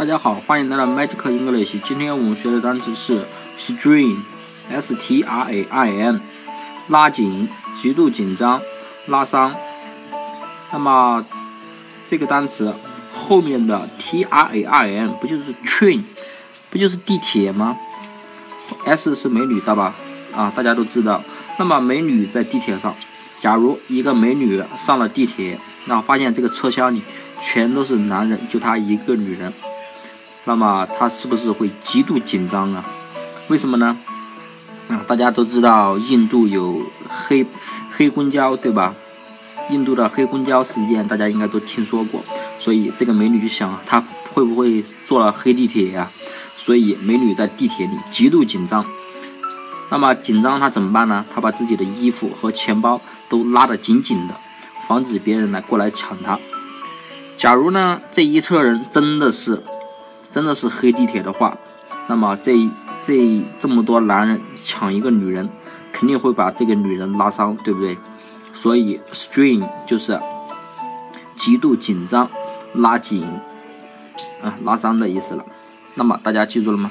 大家好，欢迎来到 Magic English。今天我们学的单词是 strain，s t r a i n，拉紧、极度紧张、拉伤。那么这个单词后面的 t r a i n 不就是 train，不就是地铁吗？s 是美女，对吧？啊，大家都知道。那么美女在地铁上，假如一个美女上了地铁，然后发现这个车厢里全都是男人，就她一个女人。那么他是不是会极度紧张啊？为什么呢？啊，大家都知道印度有黑黑公交，对吧？印度的黑公交事件大家应该都听说过，所以这个美女就想，她会不会坐了黑地铁呀？所以美女在地铁里极度紧张。那么紧张她怎么办呢？她把自己的衣服和钱包都拉得紧紧的，防止别人来过来抢她。假如呢，这一车人真的是。真的是黑地铁的话，那么这这这么多男人抢一个女人，肯定会把这个女人拉伤，对不对？所以 strain 就是极度紧张、拉紧啊、拉伤的意思了。那么大家记住了吗？